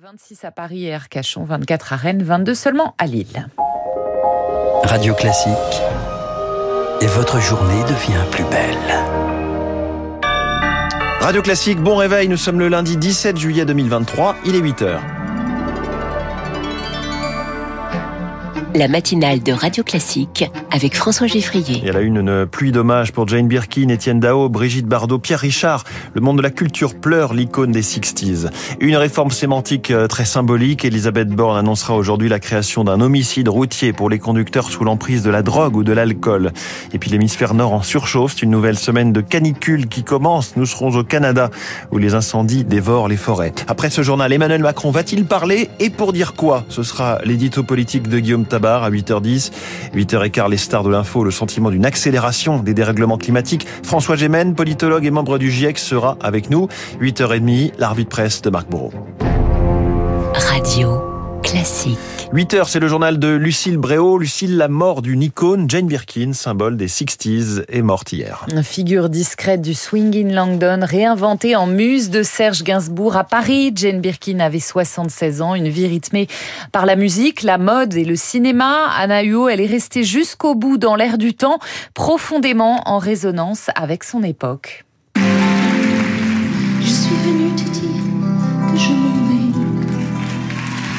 26 à Paris et Arcachon, 24 à Rennes, 22 seulement à Lille. Radio Classique. Et votre journée devient plus belle. Radio Classique, bon réveil, nous sommes le lundi 17 juillet 2023, il est 8 la matinale de Radio Classique avec François Geffrier. Il y a une, une pluie d'hommages pour Jane Birkin, Étienne Dao, Brigitte Bardot, Pierre Richard. Le monde de la culture pleure l'icône des 60s. Une réforme sémantique euh, très symbolique. Elisabeth Borne annoncera aujourd'hui la création d'un homicide routier pour les conducteurs sous l'emprise de la drogue ou de l'alcool. Et puis l'hémisphère nord en surchauffe. C'est une nouvelle semaine de canicule qui commence. Nous serons au Canada où les incendies dévorent les forêts. Après ce journal, Emmanuel Macron va-t-il parler et pour dire quoi? Ce sera l'édito politique de Guillaume Tabar à 8h10. 8h15, les stars de l'info, le sentiment d'une accélération des dérèglements climatiques. François Gémen, politologue et membre du GIEC, sera avec nous. 8h30, la de presse de Marc Bourreau. Radio classique. 8 heures, c'est le journal de Lucille Bréau. Lucille, la mort d'une icône, Jane Birkin, symbole des 60s, est morte hier. Une figure discrète du swing in Langdon, réinventée en muse de Serge Gainsbourg à Paris. Jane Birkin avait 76 ans, une vie rythmée par la musique, la mode et le cinéma. Anna Huo, elle est restée jusqu'au bout dans l'air du temps, profondément en résonance avec son époque.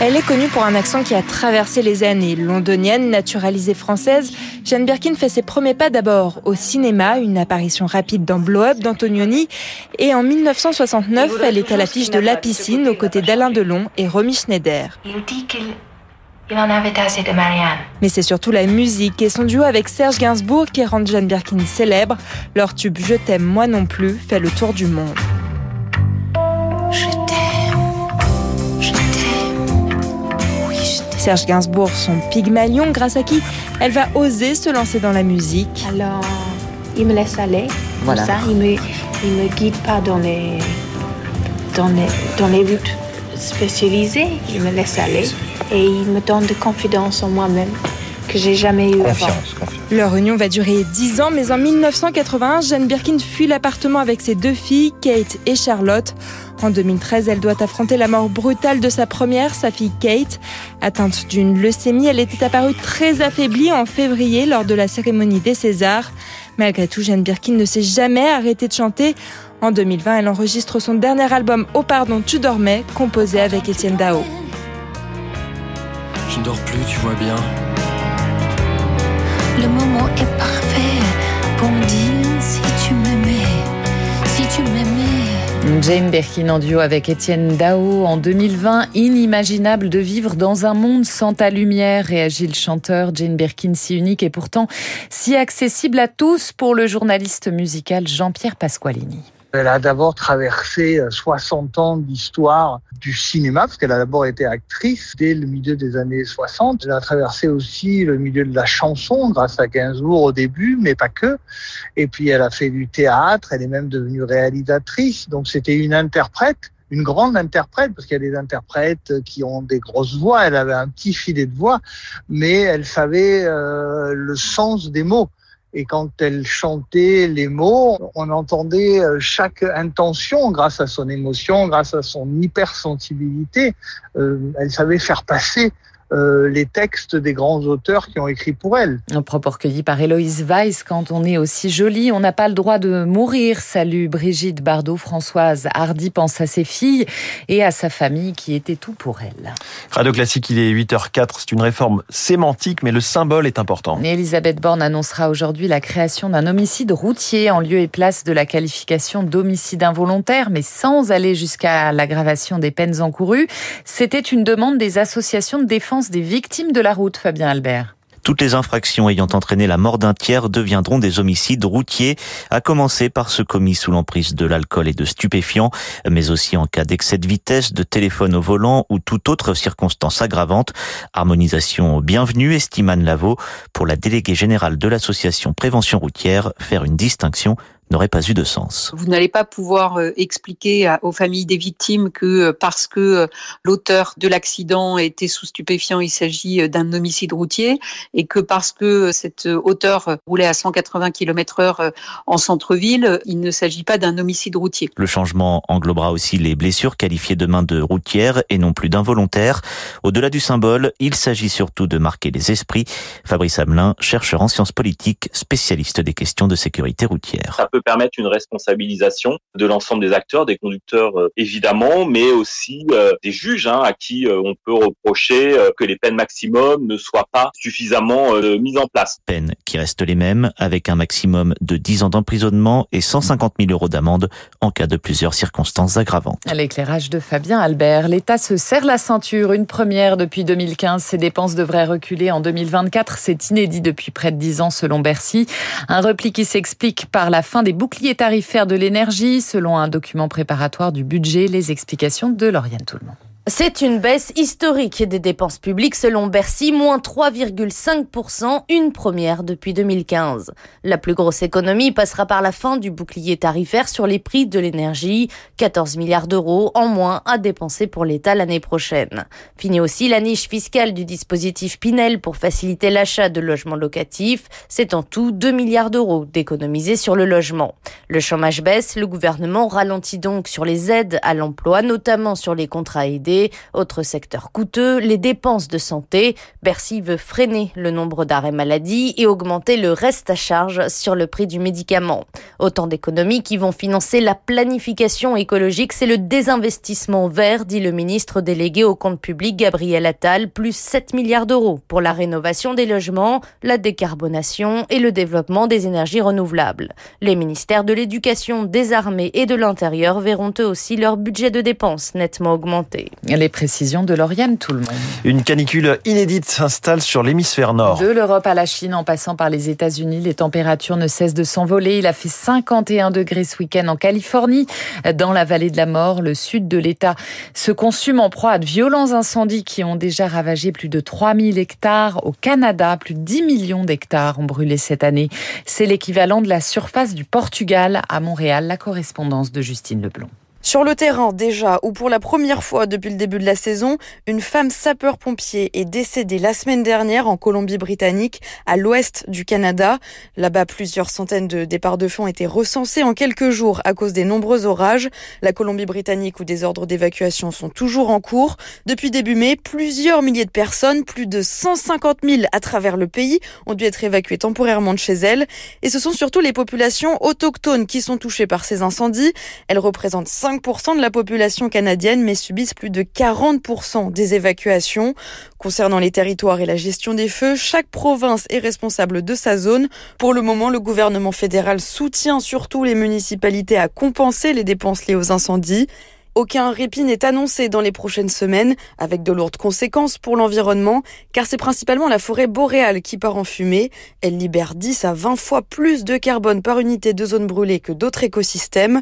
Elle est connue pour un accent qui a traversé les années. Londonienne, naturalisée française, Jeanne Birkin fait ses premiers pas d'abord au cinéma, une apparition rapide dans Blow Up d'Antonioni, et en 1969, elle est à l'affiche de La Piscine aux côtés d'Alain Delon et Romy Schneider. Il dit qu'il en avait assez de Marianne. Mais c'est surtout la musique et son duo avec Serge Gainsbourg qui rend Jeanne Birkin célèbre. Leur tube Je t'aime moi non plus fait le tour du monde. Serge Gainsbourg, son Pygmalion, grâce à qui elle va oser se lancer dans la musique. Alors, il me laisse aller. Voilà. Ça, il me, il me guide pas dans les, dans les, dans les routes spécialisées. Il me laisse aller et il me donne de confiance en moi-même que j'ai jamais eu avant. Leur union va durer 10 ans, mais en 1981, Jeanne Birkin fuit l'appartement avec ses deux filles, Kate et Charlotte. En 2013, elle doit affronter la mort brutale de sa première, sa fille Kate. Atteinte d'une leucémie, elle était apparue très affaiblie en février lors de la cérémonie des Césars. Malgré tout, Jeanne Birkin ne s'est jamais arrêtée de chanter. En 2020, elle enregistre son dernier album Oh pardon, tu dormais, composé avec Étienne Dao. Je ne dors plus, tu vois bien. Le moment est parfait pour me dire si tu m'aimais, si tu m'aimais. Jane Birkin en duo avec Étienne Dao en 2020. Inimaginable de vivre dans un monde sans ta lumière, réagit le chanteur. Jane Birkin si unique et pourtant si accessible à tous pour le journaliste musical Jean-Pierre Pasqualini. Elle a d'abord traversé 60 euh, ans d'histoire du cinéma, parce qu'elle a d'abord été actrice dès le milieu des années 60. Elle a traversé aussi le milieu de la chanson grâce à Gainsbourg au début, mais pas que. Et puis elle a fait du théâtre, elle est même devenue réalisatrice. Donc c'était une interprète une grande interprète, parce qu'il y a des interprètes qui ont des grosses voix, elle avait un petit filet de voix, mais elle savait euh, le sens des mots. Et quand elle chantait les mots, on entendait euh, chaque intention grâce à son émotion, grâce à son hypersensibilité. Euh, elle savait faire passer euh, les textes des grands auteurs qui ont écrit pour elle. Un propos recueilli par Héloïse Weiss, quand on est aussi jolie, on n'a pas le droit de mourir. Salut Brigitte Bardot, Françoise Hardy pense à ses filles et à sa famille qui était tout pour elle. Radio Classique, il est 8h04, c'est une réforme sémantique, mais le symbole est important. Elisabeth Borne annoncera aujourd'hui la création d'un homicide routier en lieu et place de la qualification d'homicide involontaire, mais sans aller jusqu'à l'aggravation des peines encourues. C'était une demande des associations de défense des victimes de la route, Fabien Albert. Toutes les infractions ayant entraîné la mort d'un tiers deviendront des homicides routiers, à commencer par ceux commis sous l'emprise de l'alcool et de stupéfiants, mais aussi en cas d'excès de vitesse, de téléphone au volant ou toute autre circonstance aggravante. Harmonisation bienvenue, estime Anne Lavaux, pour la déléguée générale de l'association Prévention routière, faire une distinction n'aurait pas eu de sens. Vous n'allez pas pouvoir euh, expliquer aux familles des victimes que euh, parce que euh, l'auteur de l'accident était sous stupéfiant, il s'agit d'un homicide routier et que parce que cet auteur roulait à 180 km heure en centre-ville, il ne s'agit pas d'un homicide routier. Le changement englobera aussi les blessures qualifiées demain de routières et non plus d'involontaires. Au-delà du symbole, il s'agit surtout de marquer les esprits. Fabrice Hamelin, chercheur en sciences politiques, spécialiste des questions de sécurité routière. Ça peut permettre une responsabilisation de l'ensemble des acteurs, des conducteurs euh, évidemment, mais aussi euh, des juges hein, à qui euh, on peut reprocher que les peines maximum ne soient pas suffisamment mises en place. Peines qui restent les mêmes, avec un maximum de 10 ans d'emprisonnement et 150 000 euros d'amende en cas de plusieurs circonstances aggravantes. L'éclairage de Fabien Albert. L'État se serre la ceinture, une première depuis 2015. Ses dépenses devraient reculer en 2024. C'est inédit depuis près de 10 ans selon Bercy. Un repli qui s'explique par la fin des boucliers tarifaires de l'énergie, selon un document préparatoire du budget. Les explications de Lauriane Toulmont. C'est une baisse historique des dépenses publiques selon Bercy, moins 3,5%, une première depuis 2015. La plus grosse économie passera par la fin du bouclier tarifaire sur les prix de l'énergie, 14 milliards d'euros en moins à dépenser pour l'État l'année prochaine. Fini aussi la niche fiscale du dispositif Pinel pour faciliter l'achat de logements locatifs, c'est en tout 2 milliards d'euros d'économiser sur le logement. Le chômage baisse, le gouvernement ralentit donc sur les aides à l'emploi, notamment sur les contrats aidés autre secteur coûteux, les dépenses de santé. Bercy veut freiner le nombre d'arrêts maladie et augmenter le reste à charge sur le prix du médicament. Autant d'économies qui vont financer la planification écologique, c'est le désinvestissement vert, dit le ministre délégué au compte public Gabriel Attal, plus 7 milliards d'euros pour la rénovation des logements, la décarbonation et le développement des énergies renouvelables. Les ministères de l'Éducation, des Armées et de l'Intérieur verront eux aussi leur budget de dépenses nettement augmenter. Les précisions de Lauriane Tout le monde. Une canicule inédite s'installe sur l'hémisphère nord. De l'Europe à la Chine, en passant par les États-Unis, les températures ne cessent de s'envoler. Il a fait 51 degrés ce week-end en Californie, dans la vallée de la mort. Le sud de l'État se consume en proie à de violents incendies qui ont déjà ravagé plus de 3000 hectares. Au Canada, plus de 10 millions d'hectares ont brûlé cette année. C'est l'équivalent de la surface du Portugal à Montréal. La correspondance de Justine Leblond. Sur le terrain, déjà, où pour la première fois depuis le début de la saison, une femme sapeur-pompier est décédée la semaine dernière en Colombie-Britannique, à l'ouest du Canada. Là-bas, plusieurs centaines de départs de ont été recensés en quelques jours à cause des nombreux orages. La Colombie-Britannique, où des ordres d'évacuation sont toujours en cours. Depuis début mai, plusieurs milliers de personnes, plus de 150 000 à travers le pays, ont dû être évacuées temporairement de chez elles. Et ce sont surtout les populations autochtones qui sont touchées par ces incendies. Elles représentent 5 de la population canadienne, mais subissent plus de 40% des évacuations. Concernant les territoires et la gestion des feux, chaque province est responsable de sa zone. Pour le moment, le gouvernement fédéral soutient surtout les municipalités à compenser les dépenses liées aux incendies. Aucun répit n'est annoncé dans les prochaines semaines, avec de lourdes conséquences pour l'environnement, car c'est principalement la forêt boréale qui part en fumée. Elle libère 10 à 20 fois plus de carbone par unité de zone brûlée que d'autres écosystèmes.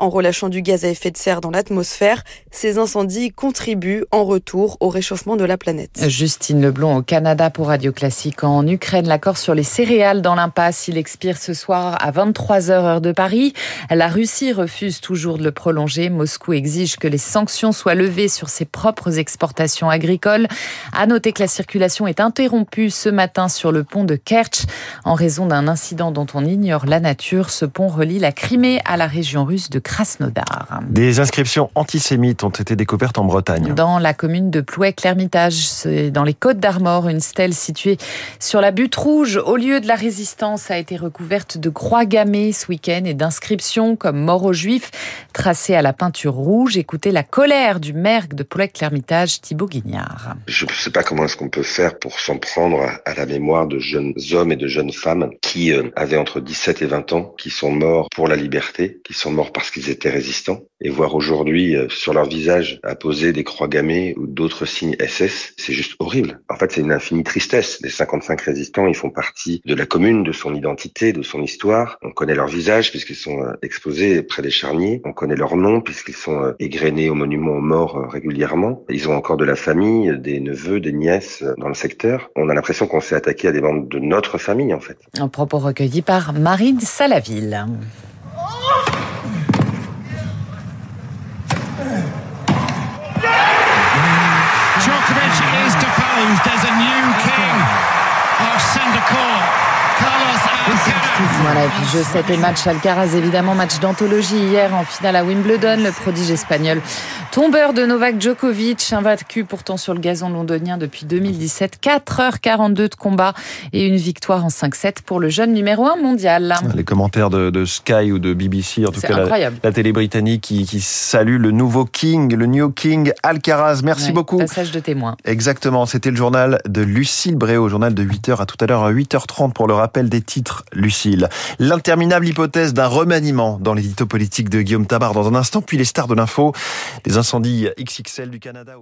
En relâchant du gaz à effet de serre dans l'atmosphère, ces incendies contribuent en retour au réchauffement de la planète. Justine Leblond au Canada pour Radio Classique. En Ukraine, l'accord sur les céréales dans l'impasse, il expire ce soir à 23h heure de Paris. La Russie refuse toujours de le prolonger. Moscou exige que les sanctions soient levées sur ses propres exportations agricoles. À noter que la circulation est interrompue ce matin sur le pont de Kerch en raison d'un incident dont on ignore la nature. Ce pont relie la Crimée à la région russe de Krasnodar. Des inscriptions antisémites ont été découvertes en Bretagne. Dans la commune de Plouec-l'Hermitage, c'est dans les Côtes d'Armor, une stèle située sur la butte rouge au lieu de la résistance a été recouverte de croix gammées ce week-end et d'inscriptions comme mort aux juifs tracées à la peinture rouge. Écoutez la colère du maire de Plouec-l'Hermitage, Thibaut Guignard. Je ne sais pas comment est-ce qu'on peut faire pour s'en prendre à la mémoire de jeunes hommes et de jeunes femmes qui euh, avaient entre 17 et 20 ans, qui sont morts pour la liberté, qui sont morts parce qu'ils ils étaient résistants. Et voir aujourd'hui euh, sur leur visage apposer des croix gammées ou d'autres signes SS, c'est juste horrible. En fait, c'est une infinie tristesse. Les 55 résistants, ils font partie de la commune, de son identité, de son histoire. On connaît leur visage puisqu'ils sont euh, exposés près des charniers. On connaît leur nom puisqu'ils sont euh, égrenés au monument aux morts régulièrement. Ils ont encore de la famille, des neveux, des nièces dans le secteur. On a l'impression qu'on s'est attaqué à des membres de notre famille, en fait. Un propos recueilli par Marine Salaville. Voilà, et puis jeu 7 et match Alcaraz, évidemment, match d'anthologie hier en finale à Wimbledon. Le prodige espagnol tombeur de Novak Djokovic, invaincu pourtant sur le gazon londonien depuis 2017. 4h42 de combat et une victoire en 5-7 pour le jeune numéro 1 mondial. Les commentaires de, Sky ou de BBC, en tout cas la, télé britannique qui, qui, salue le nouveau King, le New King Alcaraz. Merci beaucoup. Passage de témoin. Exactement, c'était le journal de Lucille Bréau, journal de 8h à tout à l'heure à 8h30 pour le rappel des titres, Lucille. L'interminable hypothèse d'un remaniement dans l'édito politique de Guillaume Tabar dans un instant, puis les stars de l'info, des incendies XXL du Canada